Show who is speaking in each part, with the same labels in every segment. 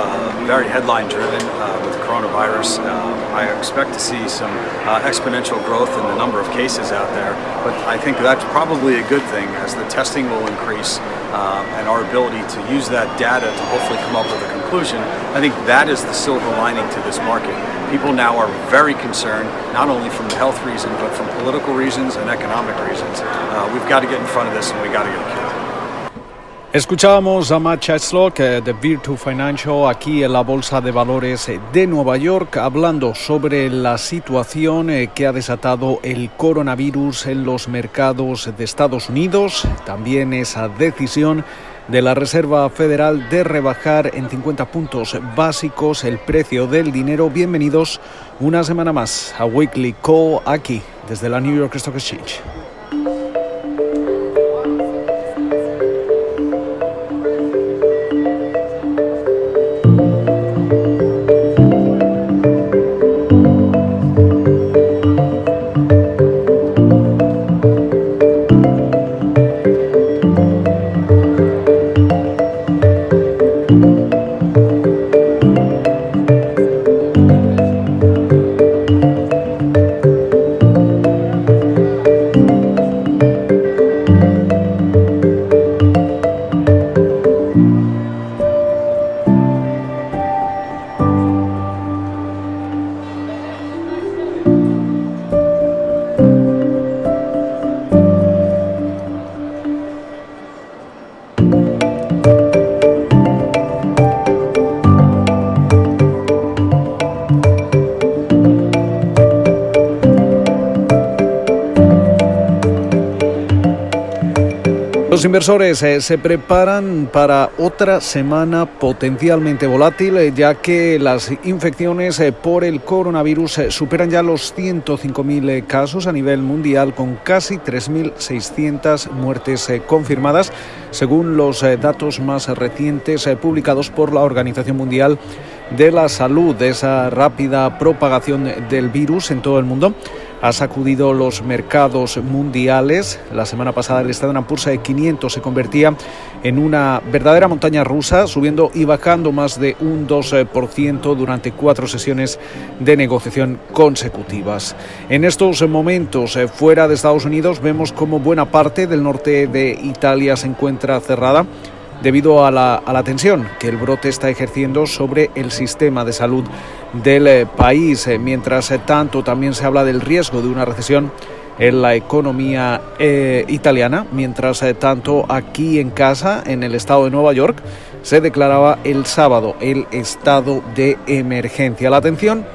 Speaker 1: uh, very headline driven uh, with coronavirus. Uh, I expect to see some uh, exponential growth in the number of cases out there, but I think that's probably a good thing as the testing will increase um, and our ability to use that data to hopefully come up with a conclusion. I think that is the silver lining to this market. People now are very concerned, not only from the health reason, but from political reasons and economic reasons. Uh, we've got to get in front of this and we've got to get it cured.
Speaker 2: Escuchábamos a Matt Cheslock de Virtu Financial aquí en la Bolsa de Valores de Nueva York hablando sobre la situación eh, que ha desatado el coronavirus en los mercados de Estados Unidos, también esa decisión de la Reserva Federal de rebajar en 50 puntos básicos el precio del dinero. Bienvenidos una semana más a Weekly Call aquí desde la New York Stock Exchange. Los inversores eh, se preparan para otra semana potencialmente volátil, eh, ya que las infecciones eh, por el coronavirus superan ya los 105.000 casos a nivel mundial, con casi 3.600 muertes confirmadas, según los datos más recientes publicados por la Organización Mundial de la Salud, de esa rápida propagación del virus en todo el mundo ha sacudido los mercados mundiales. La semana pasada el Standard Poor's de 500 se convertía en una verdadera montaña rusa, subiendo y bajando más de un 2% durante cuatro sesiones de negociación consecutivas. En estos momentos, eh, fuera de Estados Unidos, vemos como buena parte del norte de Italia se encuentra cerrada debido a la, tensión que el brote está ejerciendo sobre el sistema de salud del eh, país. Eh, mientras eh, tanto, también se habla del riesgo de una recesión en la economía italiana. Mientras tanto, aquí en casa, en el estado de Nueva York, se declaraba el sábado el estado de emergencia. La atención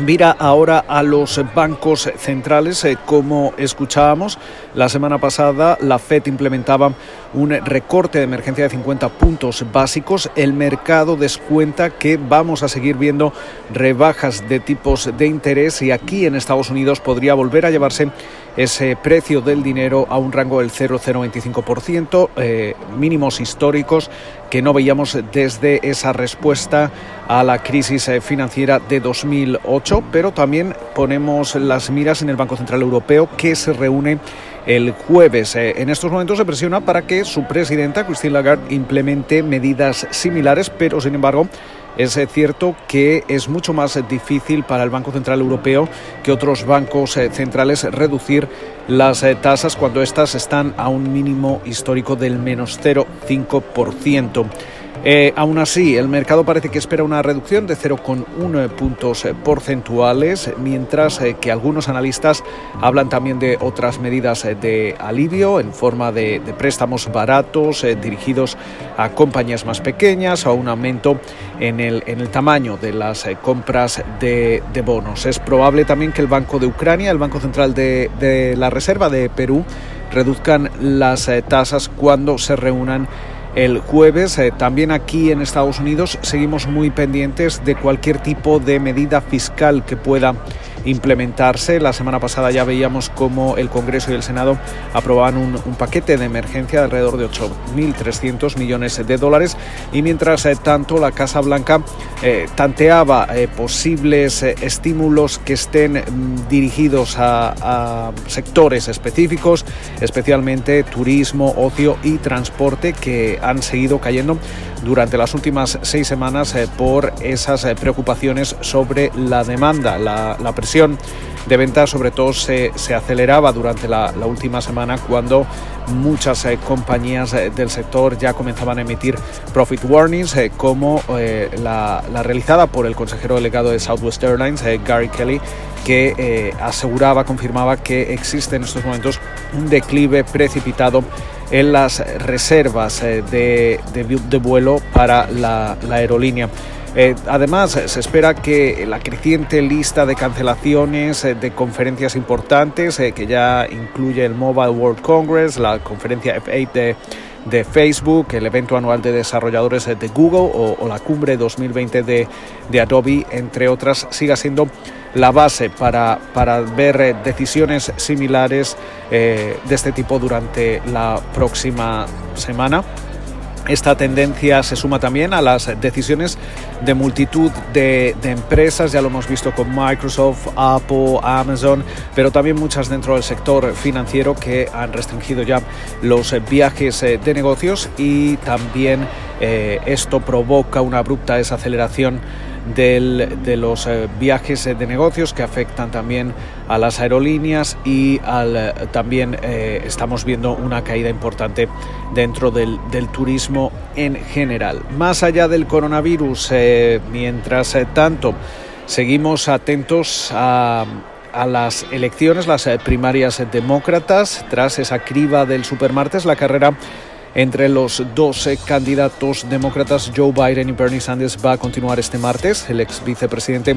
Speaker 2: Mira ahora a los bancos centrales. como escuchábamos, la semana pasada la Fed implementaba un recorte de emergencia de 50 puntos básicos. El mercado descuenta que vamos a seguir viendo rebajas de tipos de interés y aquí en Estados Unidos podría volver a llevarse ese precio del dinero a un rango del 0,025%, eh, mínimos históricos que no veíamos desde esa respuesta a la crisis eh, financiera de 2008, pero también ponemos las miras en el Banco Central Europeo que se reúne el jueves. Eh, en estos momentos se presiona para que su presidenta, Christine Lagarde, implemente medidas similares, pero sin embargo es eh, cierto que es mucho más difícil para el Banco Central Europeo que otros bancos eh, centrales reducir las tasas cuando éstas están a un mínimo histórico del menos 0,5%. Eh, aún así, el mercado parece que espera una reducción de 0,1 puntos eh, porcentuales, mientras eh, que algunos analistas hablan también de otras medidas de alivio en forma de, préstamos baratos dirigidos a compañías más pequeñas o un aumento en el, en el tamaño de las compras de, bonos. Es probable también que el Banco de Ucrania, el Banco Central de la Reserva de Perú, reduzcan las tasas cuando se reúnan el jueves. Eh, también aquí en Estados Unidos seguimos muy pendientes de cualquier tipo de medida fiscal que pueda implementarse. La semana pasada ya veíamos cómo el Congreso y el Senado aprobaban un, paquete de emergencia de alrededor de 8.300 millones de dólares y mientras eh, tanto la Casa Blanca eh, tanteaba posibles estímulos que estén mm, dirigidos a sectores específicos, especialmente turismo, ocio y transporte que han seguido cayendo durante las últimas seis semanas por esas preocupaciones sobre la demanda. La, presión de venta sobre todo se, aceleraba durante la, última semana cuando muchas compañías del sector ya comenzaban a emitir profit warnings como la, realizada por el consejero delegado de Southwest Airlines, Gary Kelly, que eh, aseguraba, confirmaba que existe en estos momentos un declive precipitado en las reservas eh, de, de, vuelo para la, aerolínea. Eh, además, se espera que la creciente lista de cancelaciones de conferencias importantes, que ya incluye el Mobile World Congress, la conferencia F8 de, Facebook, el evento anual de desarrolladores de Google o, la cumbre 2020 de, Adobe, entre otras, siga siendo la base para, ver eh, decisiones similares eh, de este tipo durante la próxima semana. Esta tendencia se suma también a las decisiones de multitud de, empresas, ya lo hemos visto con Microsoft, Apple, Amazon, pero también muchas dentro del sector financiero que han restringido ya los viajes eh, de negocios y también esto provoca una abrupta desaceleración de los eh, viajes de negocios que afectan también a las aerolíneas y al, también eh, estamos viendo una caída importante dentro del, turismo en general. Más allá del coronavirus, eh, mientras tanto, seguimos atentos a a las elecciones, las primarias demócratas, tras esa criba del supermartes, la carrera entre los 12 candidatos demócratas, Joe Biden y Bernie Sanders, va a continuar este martes. El ex vicepresidente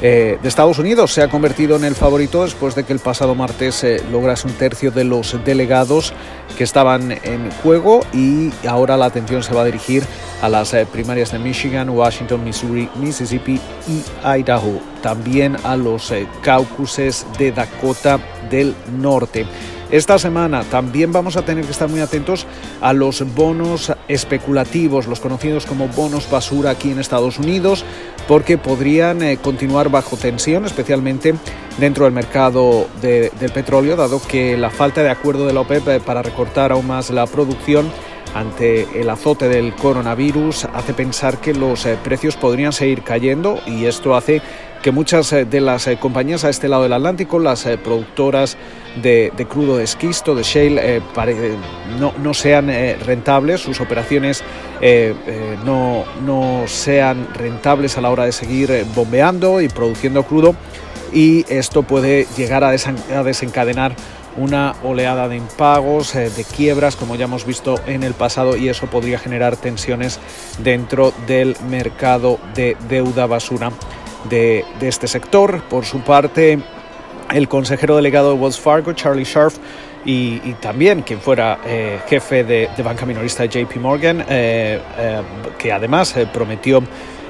Speaker 2: eh, de Estados Unidos se ha convertido en el favorito después de que el pasado martes eh, lograse un tercio de los delegados que estaban en juego y ahora la atención se va a dirigir a las eh, primarias de Michigan, Washington, Missouri, Mississippi y Idaho, también a los caucuses de Dakota del Norte. Esta semana también vamos a tener que estar muy atentos a los bonos especulativos, los conocidos como bonos basura aquí en Estados Unidos, porque podrían eh, continuar bajo tensión, especialmente dentro del mercado del petróleo, dado que la falta de acuerdo de la OPEP eh, para recortar aún más la producción ante el azote del coronavirus hace pensar que los eh, precios podrían seguir cayendo y esto hace que muchas de las compañías a este lado del Atlántico, las productoras de, crudo de esquisto, de shale, eh, no, no, sean eh, rentables, sus operaciones eh, no, no, sean rentables a la hora de seguir bombeando y produciendo crudo y esto puede llegar a, desencadenar una oleada de impagos, de quiebras, como ya hemos visto en el pasado, y eso podría generar tensiones dentro del mercado de deuda basura de, de este sector. Por su parte, el consejero delegado de Wells Fargo, Charlie Sharf, y, también quien fuera eh, jefe de, banca minorista JP Morgan, eh, eh, que además prometió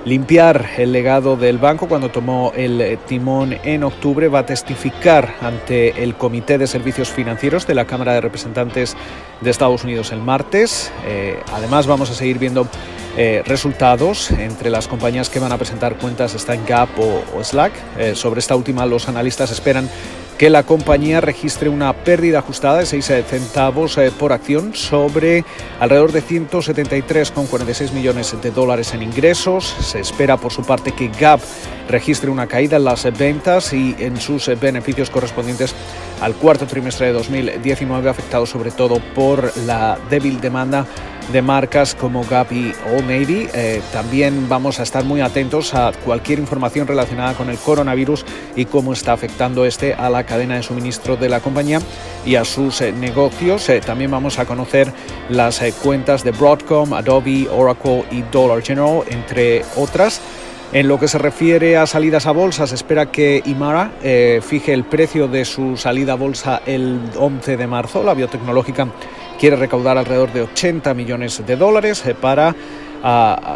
Speaker 2: limpiar el legado del banco cuando tomó el timón en octubre, va a testificar ante el Comité de Servicios Financieros de la Cámara de Representantes de Estados Unidos el martes. además vamos a seguir viendo eh, resultados entre las compañías que van a presentar cuentas están Gap o, Slack. Eh, sobre esta última, los analistas esperan que la compañía registre una pérdida ajustada de 6 eh, centavos por acción sobre alrededor de 173,46 millones de dólares en ingresos. Se espera por su parte que Gap registre una caída en las ventas y en sus beneficios correspondientes al cuarto trimestre de 2019, afectado sobre todo por la débil demanda de marcas como Gap y Old. Eh, también vamos a estar muy atentos a cualquier información relacionada con el coronavirus y cómo está afectando este a la cadena de suministro de la compañía y a sus eh, negocios. Eh, también vamos a conocer las cuentas de Broadcom, Adobe, Oracle y Dollar General, entre otras. En lo que se refiere a salidas a bolsa, se espera que Imara fije el precio de su salida a bolsa el 11 de marzo. La biotecnológica quiere recaudar alrededor de 80 millones de dólares eh, para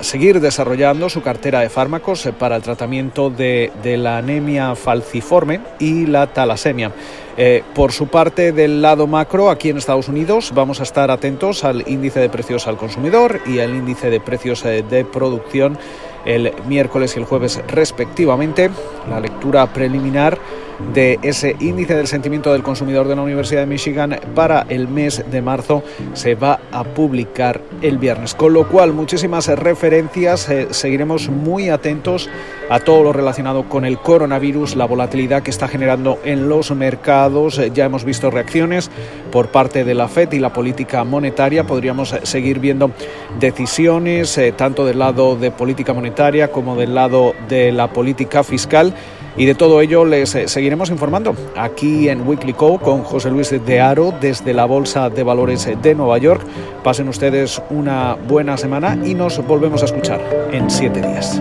Speaker 2: seguir desarrollando su cartera de fármacos eh, para el tratamiento de, la anemia falciforme y la talasemia. Eh, por su parte, del lado macro, aquí en Estados Unidos, vamos a estar atentos al índice de precios al consumidor y al índice de precios de producción el miércoles y el jueves respectivamente. La lectura preliminar de ese índice del sentimiento del consumidor de la Universidad de Michigan para el mes de marzo se va a publicar el viernes. Con lo cual, muchísimas referencias, eh, seguiremos muy atentos a todo lo relacionado con el coronavirus, la volatilidad que está generando en los mercados. Eh, ya hemos visto reacciones por parte de la FED y la política monetaria. Podríamos eh, seguir viendo decisiones tanto del lado de política monetaria como del lado de la política fiscal. Y de todo ello les eh, seguiremos informando aquí en Weekly Co con José Luis de Aro desde la Bolsa de Valores de Nueva York. Pasen ustedes una buena semana y nos volvemos a escuchar en siete días.